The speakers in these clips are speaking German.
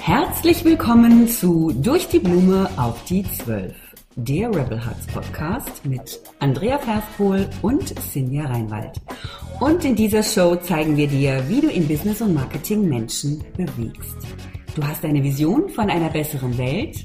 Herzlich willkommen zu Durch die Blume auf die Zwölf, der Rebel Hearts Podcast mit Andrea Ferspohl und Sinja Reinwald. Und in dieser Show zeigen wir dir, wie du in Business und Marketing Menschen bewegst. Du hast eine Vision von einer besseren Welt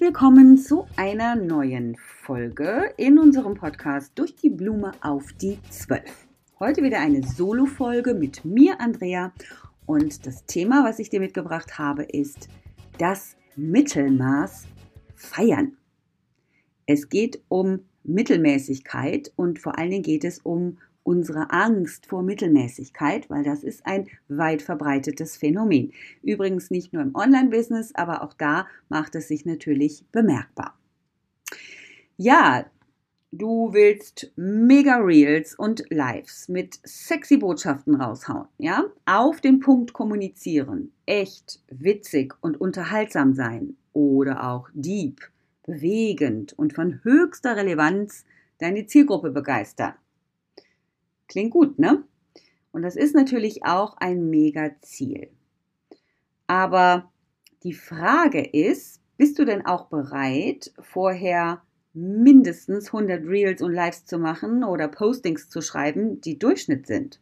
Willkommen zu einer neuen Folge in unserem Podcast Durch die Blume auf die Zwölf. Heute wieder eine Solo-Folge mit mir, Andrea. Und das Thema, was ich dir mitgebracht habe, ist das Mittelmaß feiern. Es geht um Mittelmäßigkeit und vor allen Dingen geht es um unsere Angst vor Mittelmäßigkeit, weil das ist ein weit verbreitetes Phänomen. Übrigens nicht nur im Online-Business, aber auch da macht es sich natürlich bemerkbar. Ja, du willst mega Reels und Lives mit sexy Botschaften raushauen, ja? Auf den Punkt kommunizieren, echt, witzig und unterhaltsam sein oder auch deep, bewegend und von höchster Relevanz deine Zielgruppe begeistern. Klingt gut, ne? Und das ist natürlich auch ein mega Ziel. Aber die Frage ist, bist du denn auch bereit, vorher mindestens 100 Reels und Lives zu machen oder Postings zu schreiben, die Durchschnitt sind?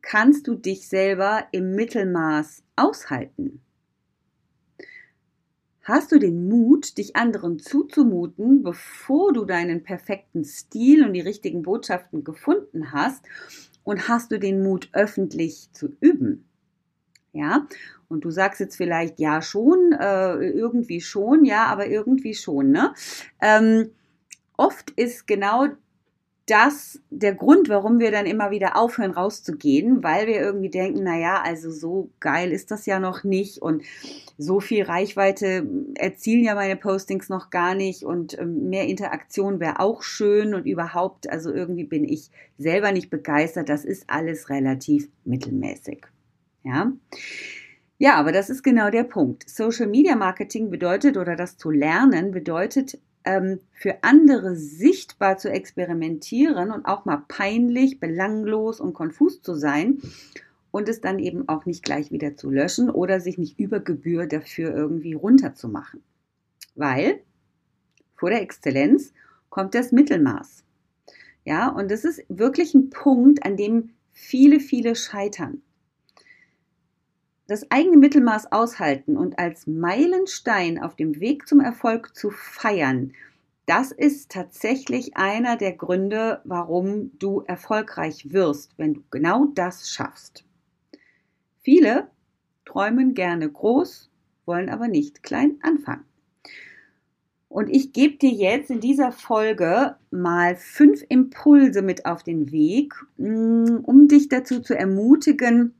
Kannst du dich selber im Mittelmaß aushalten? Hast du den Mut, dich anderen zuzumuten, bevor du deinen perfekten Stil und die richtigen Botschaften gefunden hast? Und hast du den Mut, öffentlich zu üben? Ja, und du sagst jetzt vielleicht, ja, schon, äh, irgendwie schon, ja, aber irgendwie schon, ne? Ähm, oft ist genau das der Grund, warum wir dann immer wieder aufhören rauszugehen, weil wir irgendwie denken, naja, also so geil ist das ja noch nicht und so viel Reichweite erzielen ja meine Postings noch gar nicht und ähm, mehr Interaktion wäre auch schön und überhaupt, also irgendwie bin ich selber nicht begeistert, das ist alles relativ mittelmäßig. Ja. Ja, aber das ist genau der Punkt. Social Media Marketing bedeutet oder das zu lernen bedeutet ähm, für andere sichtbar zu experimentieren und auch mal peinlich, belanglos und konfus zu sein und es dann eben auch nicht gleich wieder zu löschen oder sich nicht über Gebühr dafür irgendwie runterzumachen. Weil vor der Exzellenz kommt das Mittelmaß. Ja, und das ist wirklich ein Punkt, an dem viele, viele scheitern das eigene Mittelmaß aushalten und als Meilenstein auf dem Weg zum Erfolg zu feiern, das ist tatsächlich einer der Gründe, warum du erfolgreich wirst, wenn du genau das schaffst. Viele träumen gerne groß, wollen aber nicht klein anfangen. Und ich gebe dir jetzt in dieser Folge mal fünf Impulse mit auf den Weg, mm, um dich dazu zu ermutigen,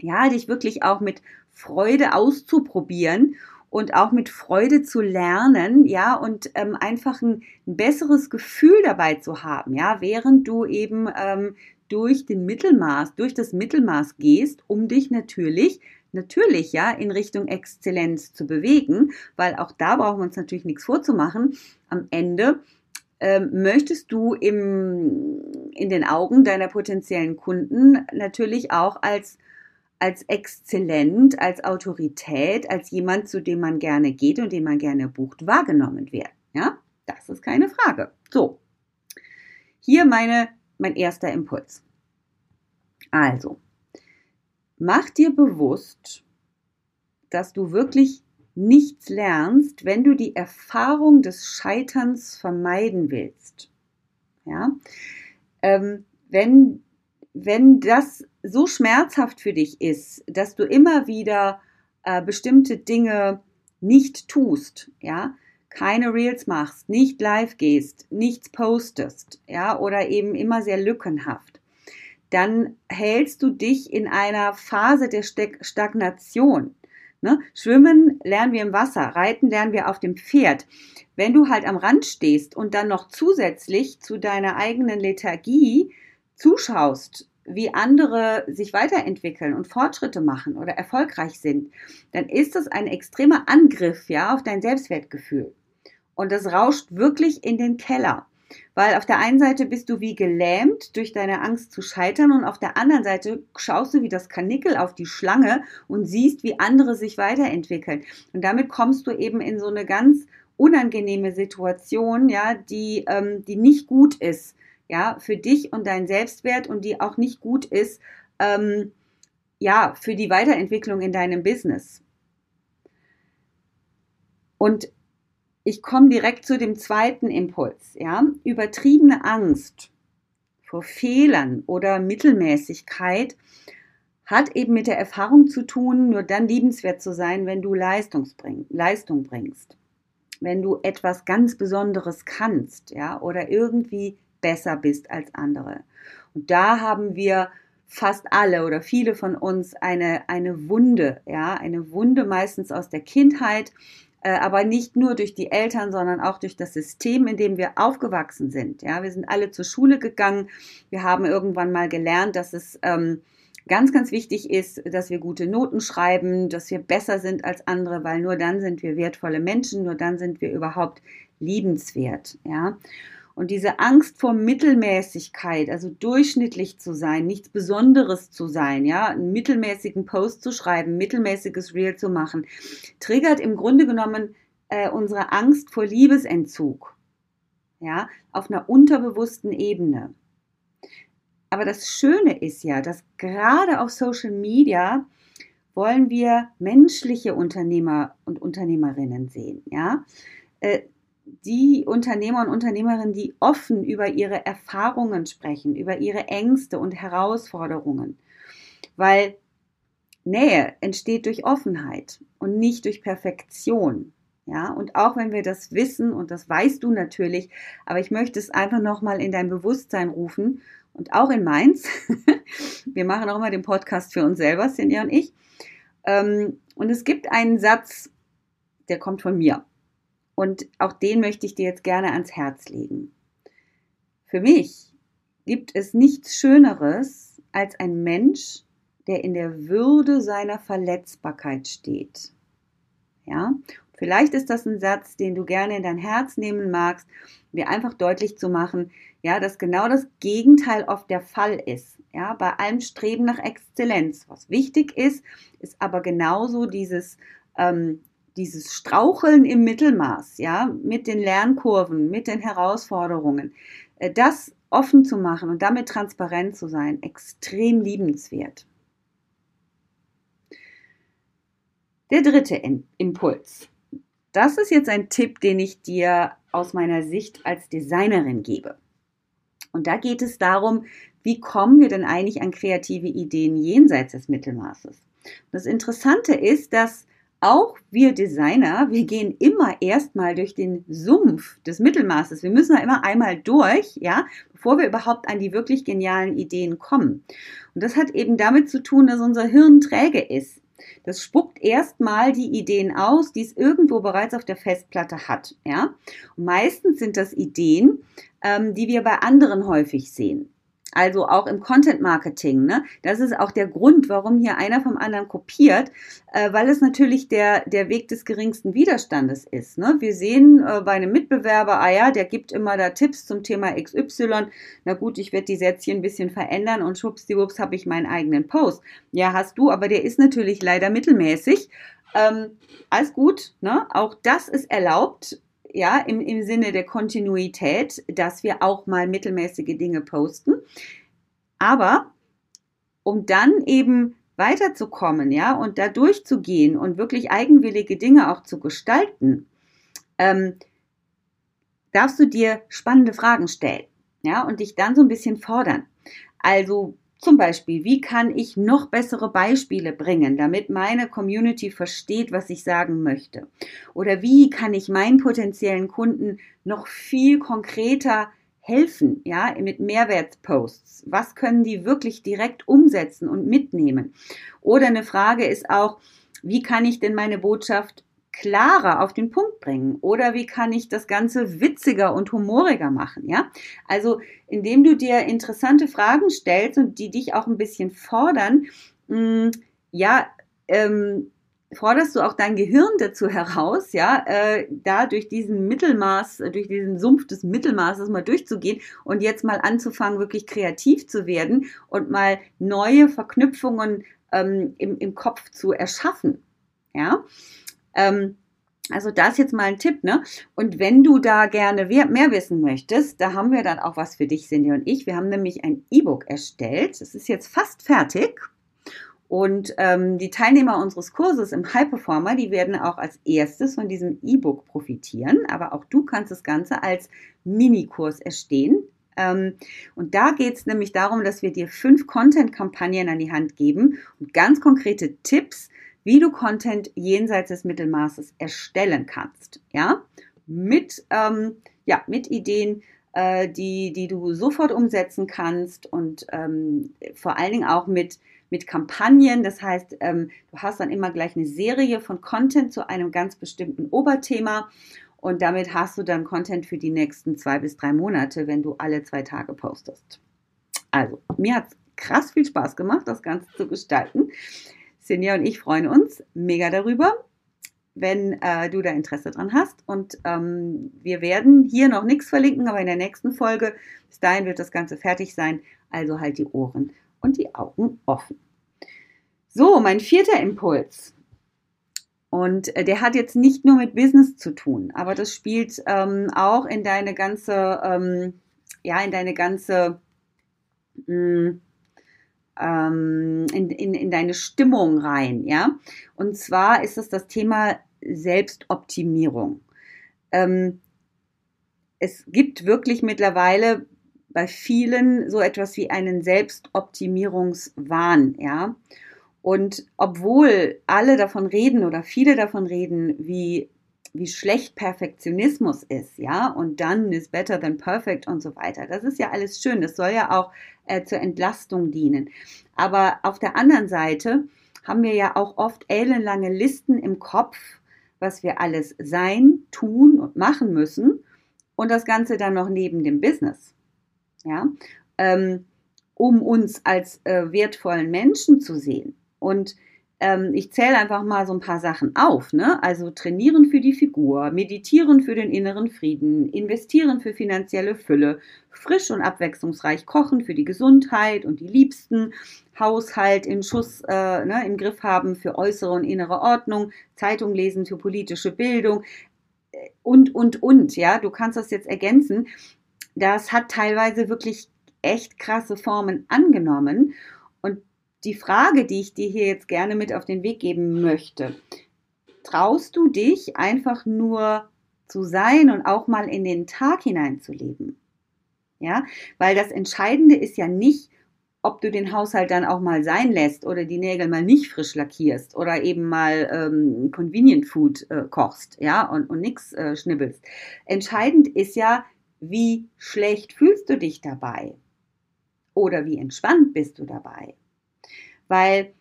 ja, dich wirklich auch mit Freude auszuprobieren und auch mit Freude zu lernen, ja, und ähm, einfach ein, ein, besseres Gefühl dabei zu haben, ja, während du eben ähm, durch den Mittelmaß, durch das Mittelmaß gehst, um dich natürlich, natürlich, ja, in Richtung Exzellenz zu bewegen, weil auch da brauchen wir uns natürlich nichts vorzumachen. Am Ende ähm, möchtest du im, in den Augen deiner potenziellen Kunden natürlich auch als als exzellent, als Autorität, als jemand, zu dem man gerne geht und den man gerne bucht, wahrgenommen werden. Ja, das ist keine Frage. So, hier meine, mein erster Impuls. Also, mach dir bewusst, dass du wirklich nichts lernst, wenn du die Erfahrung des Scheiterns vermeiden willst. Ja, ähm, wenn wenn das so schmerzhaft für dich ist, dass du immer wieder äh, bestimmte Dinge nicht tust, ja, keine Reels machst, nicht live gehst, nichts postest, ja, oder eben immer sehr lückenhaft, dann hältst du dich in einer Phase der Stagnation. Ne? Schwimmen lernen wir im Wasser, reiten lernen wir auf dem Pferd. Wenn du halt am Rand stehst und dann noch zusätzlich zu deiner eigenen Lethargie zuschaust, wie andere sich weiterentwickeln und Fortschritte machen oder erfolgreich sind, dann ist das ein extremer Angriff ja auf dein Selbstwertgefühl. Und das rauscht wirklich in den Keller. Weil auf der einen Seite bist du wie gelähmt durch deine Angst zu scheitern und auf der anderen Seite schaust du wie das Kanickel auf die Schlange und siehst, wie andere sich weiterentwickeln. Und damit kommst du eben in so eine ganz unangenehme Situation, ja, die, ähm, die nicht gut ist, ja, für dich und deinen Selbstwert und die auch nicht gut ist, ähm, ja, für die Weiterentwicklung in deinem Business. Und ich komme direkt zu dem zweiten Impuls, ja. Übertriebene Angst vor Fehlern oder Mittelmäßigkeit hat eben mit der Erfahrung zu tun, nur dann liebenswert zu sein, wenn du bring, Leistung bringst. Wenn du etwas ganz Besonderes kannst, ja, oder irgendwie besser bist als andere. Und da haben wir fast alle oder viele von uns eine, eine Wunde, ja, eine Wunde meistens aus der Kindheit, äh, aber nicht nur durch die Eltern, sondern auch durch das System, in dem wir aufgewachsen sind. Ja, wir sind alle zur Schule gegangen. Wir haben irgendwann mal gelernt, dass es ähm, ganz, ganz wichtig ist, dass wir gute Noten schreiben, dass wir besser sind als andere, weil nur dann sind wir wertvolle Menschen, nur dann sind wir überhaupt liebenswert. Ja. Und diese Angst vor Mittelmäßigkeit, also durchschnittlich zu sein, nichts Besonderes zu sein, ja, einen mittelmäßigen Post zu schreiben, mittelmäßiges Reel zu machen, triggert im Grunde genommen äh, unsere Angst vor Liebesentzug, ja, auf einer unterbewussten Ebene. Aber das Schöne ist ja, dass gerade auf Social Media wollen wir menschliche Unternehmer und Unternehmerinnen sehen, ja. Äh, die Unternehmer und Unternehmerinnen, die offen über ihre Erfahrungen sprechen, über ihre Ängste und Herausforderungen. Weil Nähe entsteht durch Offenheit und nicht durch Perfektion. Ja, und auch wenn wir das wissen, und das weißt du natürlich, aber ich möchte es einfach nochmal in dein Bewusstsein rufen und auch in meins. wir machen auch immer den Podcast für uns selber, Sinja und ich. Ähm, und es gibt einen Satz, der kommt von mir. Und auch den möchte ich dir jetzt gerne ans Herz legen. Für mich gibt es nichts Schöneres als ein Mensch, der in der Würde seiner Verletzbarkeit steht. Ja, vielleicht ist das ein Satz, den du gerne in dein Herz nehmen magst, mir einfach deutlich zu machen, ja, dass genau das Gegenteil oft der Fall ist. Ja, bei allem Streben nach Exzellenz. Was wichtig ist, ist aber genauso dieses ähm, dieses Straucheln im Mittelmaß, ja, mit den Lernkurven, mit den Herausforderungen, äh, das offen zu machen und damit transparent zu sein, extrem liebenswert. Der dritte Impuls. Das ist jetzt ein Tipp, den ich dir aus meiner Sicht als Designerin gebe. Und da geht es darum, wie kommen wir denn eigentlich an kreative Ideen jenseits des Mittelmaßes? das Interessante ist, dass auch wir Designer, wir gehen immer erstmal durch den Sumpf des Mittelmaßes. Wir müssen da immer einmal durch, ja, bevor wir überhaupt an die wirklich genialen Ideen kommen. Und das hat eben damit zu tun, dass unser Hirn träge ist. Das spuckt erstmal die Ideen aus, die es irgendwo bereits auf der Festplatte hat, ja. Meistens sind das Ideen, ähm, die wir bei anderen häufig sehen. Also auch im Content Marketing. Ne? Das ist auch der Grund, warum hier einer vom anderen kopiert, äh, weil es natürlich der, der Weg des geringsten Widerstandes ist. Ne? Wir sehen äh, bei einem Mitbewerber, ah ja, der gibt immer da Tipps zum Thema XY. Na gut, ich werde die Sätzchen ein bisschen verändern und schwuppsdiwupps habe ich meinen eigenen Post. Ja, hast du, aber der ist natürlich leider mittelmäßig. Ähm, alles gut, ne? auch das ist erlaubt ja, im, im Sinne der Kontinuität, dass wir auch mal mittelmäßige Dinge posten. Aber um dann eben weiterzukommen, ja, und da durchzugehen und wirklich eigenwillige Dinge auch zu gestalten, ähm, darfst du dir spannende Fragen stellen, ja, und dich dann so ein bisschen fordern. Also Zum Beispiel, wie kann ich noch bessere Beispiele bringen, damit meine Community versteht, was ich sagen möchte? Oder wie kann ich meinen potenziellen Kunden noch viel konkreter helfen, ja, mit Mehrwertposts? Was können die wirklich direkt umsetzen und mitnehmen? Oder eine Frage ist auch, wie kann ich denn meine Botschaft klarer auf den Punkt bringen? Oder wie kann ich das Ganze witziger und humoriger machen? Ja, also indem du dir interessante Fragen stellst und die dich auch ein bisschen fordern, mh, mm, ja, ähm, forderst du auch dein Gehirn dazu heraus, ja, äh, da durch diesen Mittelmaß, durch diesen Sumpf des Mittelmaßes mal durchzugehen und jetzt mal anzufangen, wirklich kreativ zu werden und mal neue Verknüpfungen ähm, im, im Kopf zu erschaffen. Ja, ähm, also das jetzt mal ein Tipp, ne? Und wenn du da gerne mehr wissen möchtest, da haben wir dann auch was für dich, Cindy und ich. Wir haben nämlich ein E-Book erstellt. Es ist jetzt fast fertig. Und ähm, die Teilnehmer unseres Kurses im High Performer, die werden auch als erstes von diesem E-Book profitieren. Aber auch du kannst das Ganze als Minikurs erstehen. Ähm, und da geht es nämlich darum, dass wir dir fünf Content-Kampagnen an die Hand geben und ganz konkrete Tipps, wie du Content jenseits des Mittelmaßes erstellen kannst. Ja, mit, ähm, ja, mit Ideen, äh, die, die du sofort umsetzen kannst und ähm, vor allen Dingen auch mit, mit Kampagnen. Das heißt, ähm, du hast dann immer gleich eine Serie von Content zu einem ganz bestimmten Oberthema. Und damit hast du dann Content für die nächsten zwei bis drei Monate, wenn du alle zwei Tage postest. Also, mir hat es krass viel Spaß gemacht, das Ganze zu gestalten. Sinja und ich freuen uns mega darüber, wenn äh, du da Interesse dran hast. Und ähm, wir werden hier noch nichts verlinken, aber in der nächsten Folge, bis dahin wird das Ganze fertig sein. Also halt die Ohren und die Augen offen. So, mein vierter Impuls. Und äh, der hat jetzt nicht nur mit Business zu tun, aber das spielt ähm, auch in deine ganze, ähm, ja, in deine ganze, mh, hm, ähm, in, in, in deine Stimmung rein, ja. Und zwar ist es das Thema Selbstoptimierung. Ähm, es gibt wirklich mittlerweile bei vielen so etwas wie einen Selbstoptimierungswahn, ja. Und obwohl alle davon reden oder viele davon reden, wie wie schlecht Perfektionismus ist, ja, und dann ist better than perfect und so weiter. Das ist ja alles schön, das soll ja auch äh, zur Entlastung dienen. Aber auf der anderen Seite haben wir ja auch oft ellenlange Listen im Kopf, was wir alles sein, tun und machen müssen und das Ganze dann noch neben dem Business, ja, ähm, um uns als äh, wertvollen Menschen zu sehen. Und ähm, ich zähle einfach mal so ein paar Sachen auf. Ne? Also trainieren für die Figur, meditieren für den inneren Frieden, investieren für finanzielle Fülle, frisch und abwechslungsreich kochen für die Gesundheit und die Liebsten, Haushalt in Schuss, äh, ne, im Griff haben für äußere und innere Ordnung, Zeitung lesen für politische Bildung äh, und, und, und. Ja, du kannst das jetzt ergänzen. Das hat teilweise wirklich echt krasse Formen angenommen die Frage, die ich dir hier jetzt gerne mit auf den Weg geben möchte. Traust du dich einfach nur zu sein und auch mal in den Tag hineinzuleben? Ja, weil das Entscheidende ist ja nicht, ob du den Haushalt dann auch mal sein lässt oder die Nägel mal nicht frisch lackierst oder eben mal ähm, Convenient Food äh, kochst, ja, und, und nichts äh, schnibbelst. Entscheidend ist ja, wie schlecht fühlst du dich dabei? Oder wie entspannt bist du dabei? Weil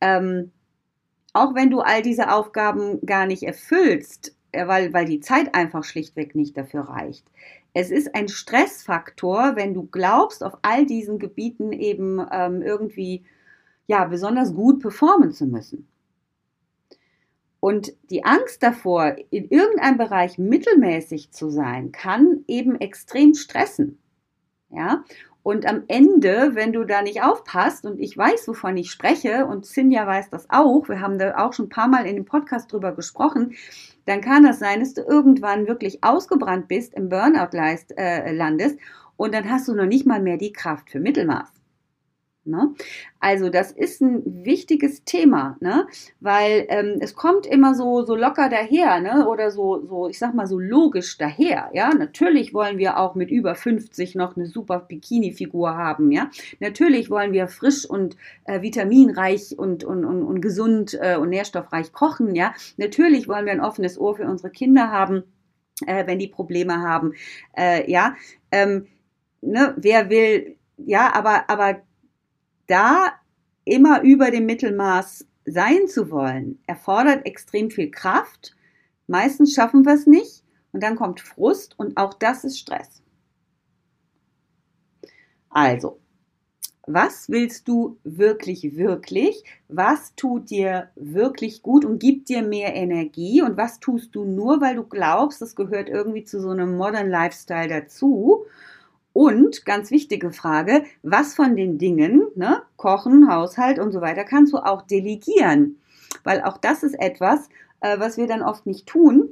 ähm, auch wenn du all diese Aufgaben gar nicht erfüllst, äh, weil, weil die Zeit einfach schlichtweg nicht dafür reicht. Es ist ein Stressfaktor, wenn du glaubst, auf all diesen Gebieten eben ähm, irgendwie ja besonders gut performen zu müssen. Und die Angst davor, in irgendeinem Bereich mittelmäßig zu sein, kann eben extrem stressen. Ja, und am Ende, wenn du da nicht aufpasst, und ich weiß, wovon ich spreche, und Cindy weiß das auch, wir haben da auch schon ein paar Mal in dem Podcast drüber gesprochen, dann kann das sein, dass du irgendwann wirklich ausgebrannt bist, im Burnout äh, landest, und dann hast du noch nicht mal mehr die Kraft für Mittelmaß. Ne? Also das ist ein wichtiges Thema, ne? weil ähm, es kommt immer so, so locker daher ne? oder so, so, ich sag mal so logisch daher. Ja, natürlich wollen wir auch mit über 50 noch eine super Bikini-Figur haben. Ja, natürlich wollen wir frisch und äh, vitaminreich und, und, und, und gesund äh, und nährstoffreich kochen. Ja, natürlich wollen wir ein offenes Ohr für unsere Kinder haben, äh, wenn die Probleme haben. Äh, ja, ähm, ne? wer will ja, aber, aber da immer über dem Mittelmaß sein zu wollen, erfordert extrem viel Kraft. Meistens schaffen wir es nicht und dann kommt Frust und auch das ist Stress. Also, was willst du wirklich, wirklich? Was tut dir wirklich gut und gibt dir mehr Energie? Und was tust du nur, weil du glaubst, das gehört irgendwie zu so einem Modern Lifestyle dazu? Und ganz wichtige Frage, was von den Dingen, ne, Kochen, Haushalt und so weiter, kannst du auch delegieren? Weil auch das ist etwas, äh, was wir dann oft nicht tun.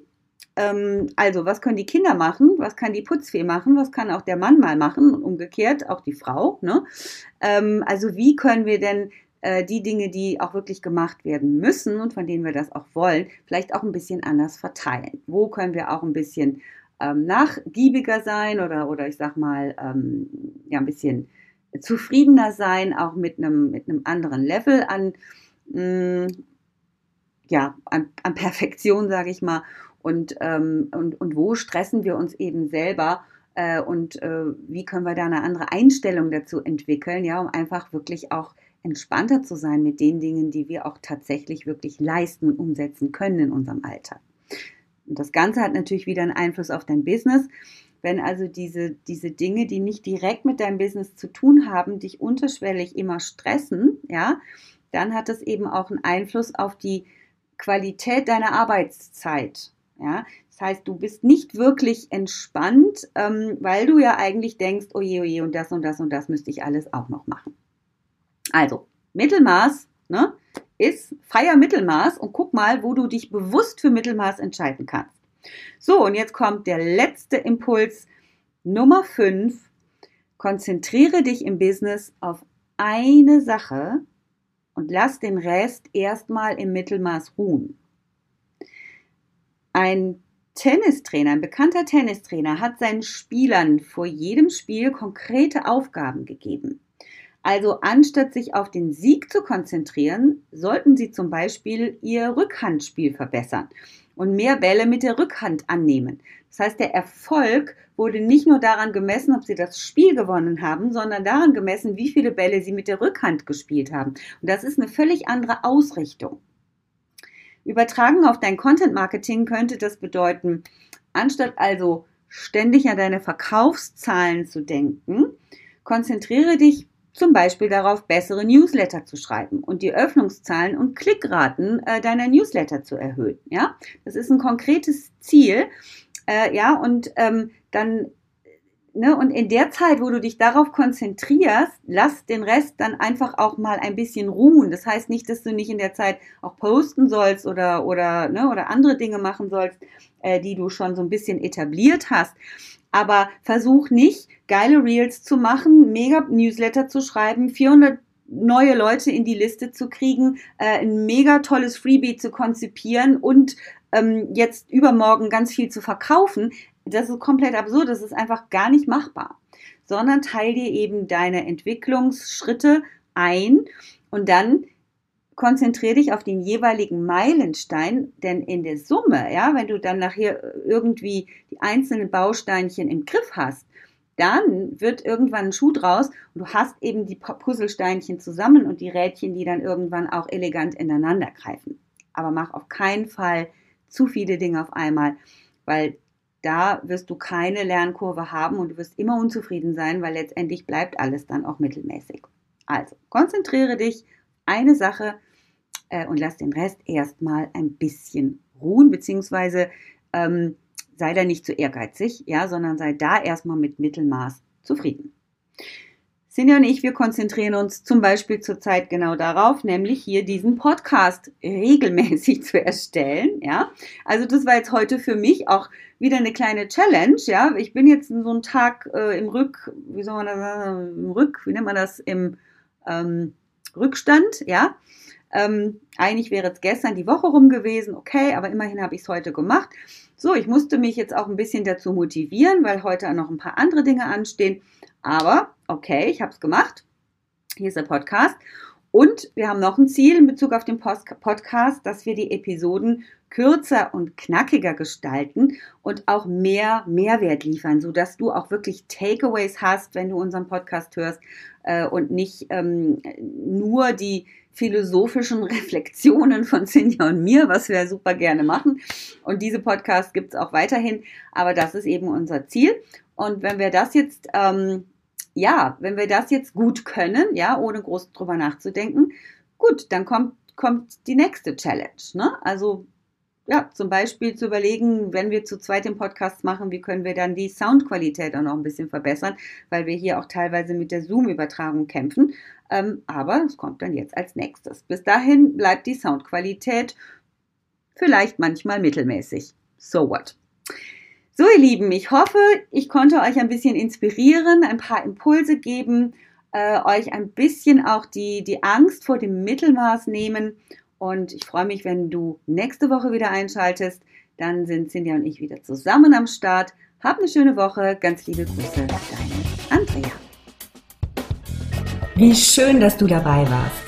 Ähm, also, was können die Kinder machen? Was kann die Putzfee machen? Was kann auch der Mann mal machen? Und umgekehrt auch die Frau. Ne? Ähm, also, wie können wir denn äh, die Dinge, die auch wirklich gemacht werden müssen und von denen wir das auch wollen, vielleicht auch ein bisschen anders verteilen? Wo können wir auch ein bisschen ähm, nachgiebiger sein oder, oder ich sag mal, ähm, ja, ein bisschen zufriedener sein, auch mit einem, mit einem anderen Level an, mh, mm, ja, an, an Perfektion, sage ich mal. Und, ähm, und, und wo stressen wir uns eben selber äh, und äh, wie können wir da eine andere Einstellung dazu entwickeln, ja, um einfach wirklich auch entspannter zu sein mit den Dingen, die wir auch tatsächlich wirklich leisten und umsetzen können in unserem Alltag. Und das Ganze hat natürlich wieder einen Einfluss auf dein Business. Wenn also diese, diese Dinge, die nicht direkt mit deinem Business zu tun haben, dich unterschwellig immer stressen, ja, dann hat das eben auch einen Einfluss auf die Qualität deiner Arbeitszeit. Ja, das heißt, du bist nicht wirklich entspannt, ähm, weil du ja eigentlich denkst, oh je, oh und das und das und das müsste ich alles auch noch machen. Also, Mittelmaß, ne? Ist freier Mittelmaß und guck mal, wo du dich bewusst für Mittelmaß entscheiden kannst. So, und jetzt kommt der letzte Impuls Nummer 5. Konzentriere dich im Business auf eine Sache und lass den Rest erstmal im Mittelmaß ruhen. Ein Tennistrainer, ein bekannter Tennistrainer hat seinen Spielern vor jedem Spiel konkrete Aufgaben gegeben. Also anstatt sich auf den Sieg zu konzentrieren, sollten Sie zum Beispiel Ihr Rückhandspiel verbessern und mehr Bälle mit der Rückhand annehmen. Das heißt, der Erfolg wurde nicht nur daran gemessen, ob Sie das Spiel gewonnen haben, sondern daran gemessen, wie viele Bälle Sie mit der Rückhand gespielt haben. Und das ist eine völlig andere Ausrichtung. Übertragen auf dein Content Marketing könnte das bedeuten, anstatt also ständig an deine Verkaufszahlen zu denken, konzentriere dich zum Beispiel darauf, bessere Newsletter zu schreiben und die Öffnungszahlen und Klickraten äh, deiner Newsletter zu erhöhen. Ja, das ist ein konkretes Ziel. Äh, ja, und ähm, dann Ne, und in der Zeit, wo du dich darauf konzentrierst, lass den Rest dann einfach auch mal ein bisschen ruhen. Das heißt nicht, dass du nicht in der Zeit auch posten sollst oder, oder, ne, oder andere Dinge machen sollst, äh, die du schon so ein bisschen etabliert hast. Aber versuch nicht, geile Reels zu machen, mega Newsletter zu schreiben, 400 neue Leute in die Liste zu kriegen, äh, ein mega tolles Freebie zu konzipieren und ähm, jetzt übermorgen ganz viel zu verkaufen. Das ist komplett absurd, das ist einfach gar nicht machbar. Sondern teil dir eben deine Entwicklungsschritte ein und dann konzentriere dich auf den jeweiligen Meilenstein, denn in der Summe, ja, wenn du dann nachher irgendwie die einzelnen Bausteinchen im Griff hast, dann wird irgendwann ein Schuh draus und du hast eben die Puzzlesteinchen zusammen und die Rädchen, die dann irgendwann auch elegant ineinander greifen. Aber mach auf keinen Fall zu viele Dinge auf einmal, weil da wirst du keine Lernkurve haben und du wirst immer unzufrieden sein, weil letztendlich bleibt alles dann auch mittelmäßig. Also konzentriere dich eine Sache äh, und lass den Rest erstmal ein bisschen ruhen, beziehungsweise ähm, sei da nicht zu ehrgeizig, ja, sondern sei da erstmal mit Mittelmaß zufrieden. Sinja und ich, wir konzentrieren uns zum Beispiel zurzeit genau darauf, nämlich hier diesen Podcast regelmäßig zu erstellen. Ja, also das war jetzt heute für mich auch wieder eine kleine Challenge. Ja, ich bin jetzt so einen Tag äh, im Rück, wie soll man das im Rück, wie nennt man das, im ähm, Rückstand, ja. Ähm, eigentlich wäre es gestern die Woche rum gewesen, okay, aber immerhin habe ich es heute gemacht. So, ich musste mich jetzt auch ein bisschen dazu motivieren, weil heute noch ein paar andere Dinge anstehen. Aber okay, ich habe es gemacht. Hier ist der Podcast. Und wir haben noch ein Ziel in Bezug auf den Podcast, dass wir die Episoden kürzer und knackiger gestalten und auch mehr Mehrwert liefern, sodass du auch wirklich Takeaways hast, wenn du unseren Podcast hörst äh, und nicht ähm, nur die philosophischen Reflexionen von Cindy und mir, was wir super gerne machen. Und diese Podcasts gibt es auch weiterhin, aber das ist eben unser Ziel. Und wenn wir das jetzt ähm, ja, wenn wir das jetzt gut können, ja, ohne groß drüber nachzudenken, gut, dann kommt, kommt die nächste Challenge. Ne? Also ja, zum Beispiel zu überlegen, wenn wir zu zweit den Podcast machen, wie können wir dann die Soundqualität auch noch ein bisschen verbessern, weil wir hier auch teilweise mit der Zoom-Übertragung kämpfen. Ähm, aber es kommt dann jetzt als nächstes. Bis dahin bleibt die Soundqualität vielleicht manchmal mittelmäßig. So what? So, ihr Lieben, ich hoffe, ich konnte euch ein bisschen inspirieren, ein paar Impulse geben, äh, euch ein bisschen auch die, die Angst vor dem Mittelmaß nehmen. Und ich freue mich, wenn du nächste Woche wieder einschaltest. Dann sind Cindy und ich wieder zusammen am Start. Hab eine schöne Woche. Ganz liebe Grüße, deine Andrea. Wie schön, dass du dabei warst.